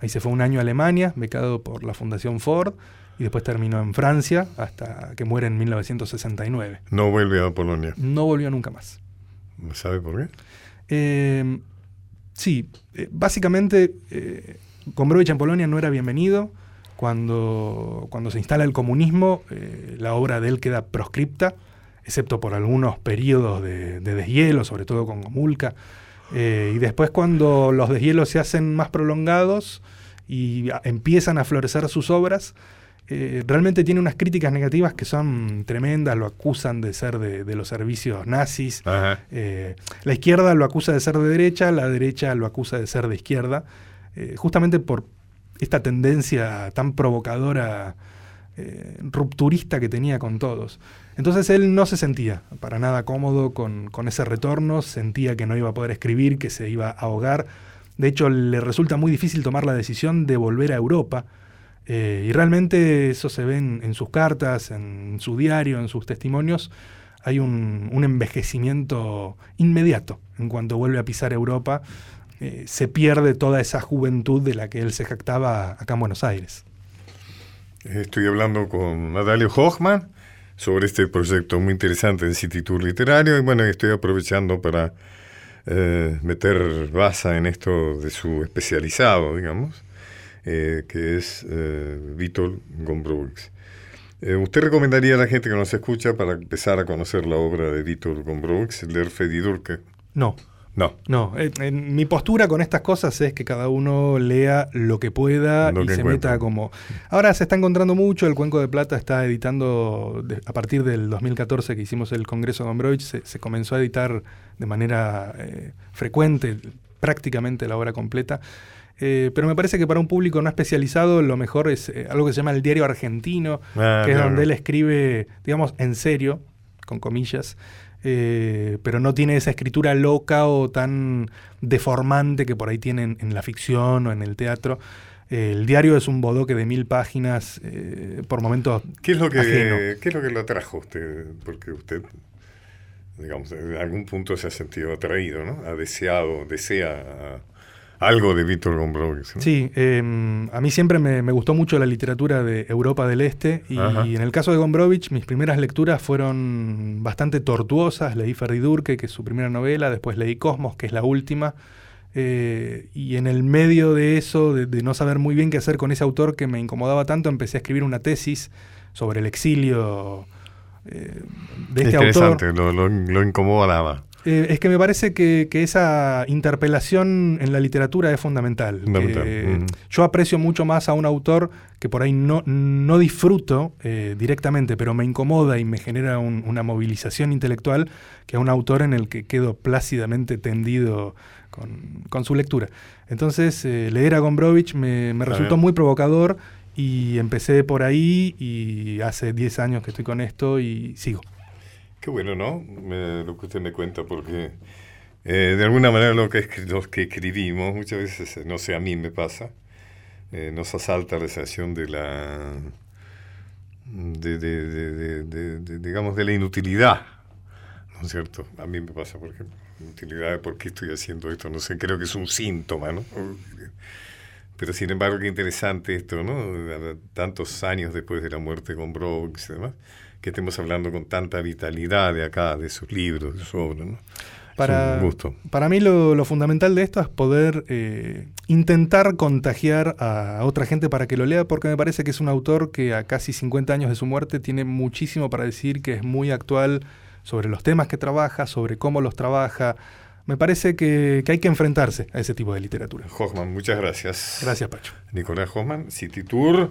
Ahí se fue un año a Alemania, becado por la Fundación Ford, y después terminó en Francia hasta que muere en 1969. no vuelve a Polonia. No volvió nunca más. ¿Sabe por qué? Eh, sí, eh, básicamente eh, Gombrowicz en Polonia no era bienvenido. Cuando, cuando se instala el comunismo, eh, la obra de él queda proscripta, excepto por algunos periodos de, de deshielo, sobre todo con Gomulka. Eh, y después cuando los deshielos se hacen más prolongados y a- empiezan a florecer sus obras, eh, realmente tiene unas críticas negativas que son tremendas, lo acusan de ser de, de los servicios nazis, eh, la izquierda lo acusa de ser de derecha, la derecha lo acusa de ser de izquierda, justamente por esta tendencia tan provocadora, rupturista que tenía con todos. Entonces él no se sentía para nada cómodo con, con ese retorno, sentía que no iba a poder escribir, que se iba a ahogar. De hecho, le resulta muy difícil tomar la decisión de volver a Europa. Eh, y realmente eso se ve en, sus cartas, en su diario, en sus testimonios. Hay un, un envejecimiento inmediato en cuanto vuelve a pisar Europa. eh, se pierde toda esa juventud de la que él se jactaba acá en Buenos Aires. Estoy hablando con Natalia Hochman sobre este proyecto muy interesante en City Tour Literario y bueno, estoy aprovechando para eh, meter baza en esto de su especializado, digamos, eh, que es eh, Vítor Gombrowicz. Eh, ¿Usted recomendaría a la gente que nos escucha para empezar a conocer la obra de Vítor Gombrowicz, leer Fedidurque? No, No. No, eh, en mi postura con estas cosas es que cada uno lea lo que pueda Lo y que se meta como... Ahora se está encontrando mucho, el Cuenco de Plata está editando, de- a partir del 2014 que hicimos el Congreso de Gombrowicz, se, se comenzó a editar de manera eh, frecuente, prácticamente la obra completa. Eh, pero me parece que para un público no especializado lo mejor es eh, algo que se llama el diario argentino, Ah, que es donde él escribe, digamos, en serio, con comillas, eh, pero no tiene esa escritura loca o tan deformante que por ahí tienen en la ficción o en el teatro. Eh, el diario es un bodoque de mil páginas, eh, por momentos ¿Qué es lo que ajeno. qué es lo que lo atrajo a usted? Porque usted, digamos, en algún punto se ha sentido atraído, ¿no? Ha deseado, desea algo de Víctor Gombrowicz. ¿no? Sí, eh, a mí siempre me, me gustó mucho la literatura de Europa del Este y en el caso de Gombrowicz mis primeras lecturas fueron bastante tortuosas. Leí Ferdidurke, que es su primera novela, después leí Cosmos, que es la última. eh, y en el medio de eso, de, de no saber muy bien qué hacer con ese autor que me incomodaba tanto, empecé a escribir una tesis sobre el exilio eh, de este autor. Interesante, lo, lo, lo incomodaba. Eh, es que me parece que, que esa interpelación en la literatura es fundamental. Fundamental, Eh, mm. Yo aprecio mucho más a un autor que por ahí no, no disfruto eh, directamente, pero me incomoda y me genera un- una movilización intelectual, que a un autor en el que quedo plácidamente tendido con, con su lectura. Entonces, leer a Gombrowicz me, me resultó muy provocador y empecé por ahí y hace 10 años que estoy con esto y sigo. Qué bueno, ¿no? Lo que usted me cuenta, porque eh, de alguna manera lo que, los que escribimos, muchas veces, eh, no sé, a mí me pasa, eh, nos asalta la sensación de la, de, de- digamos, de la inutilidad, ¿no es cierto? A mí me pasa, por ejemplo, de por qué estoy haciendo esto, no sé, creo que es un síntoma, ¿no? Pero sin embargo, qué interesante esto, ¿no? Tantos años después de la muerte con Brooks y demás, que estemos hablando con tanta vitalidad de acá, de sus libros, de su obra, ¿no? Para, es un gusto. para mí lo, lo fundamental de esto es poder eh, intentar contagiar a otra gente para que lo lea, porque me parece que es un autor que a casi 50 años de su muerte tiene muchísimo para decir, que es muy actual sobre los temas que trabaja, sobre cómo los trabaja. Me parece que, que hay que enfrentarse a ese tipo de literatura. Hoffman, muchas gracias. Gracias, Pacho. Nicolás Hoffman, City Tour,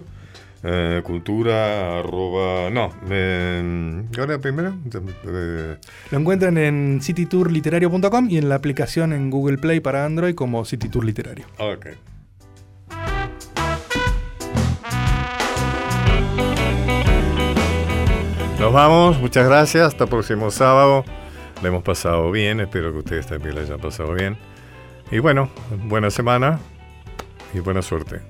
eh, cultura, arroba, no, eh, ahora primero, eh, Lo encuentran en citytourliterario.com y en la aplicación en Google Play para Android como City Tour Literario. ok. Nos vamos, muchas gracias, hasta el próximo sábado. La hemos pasado bien, espero que ustedes también la hayan pasado bien. Y bueno, buena semana y buena suerte.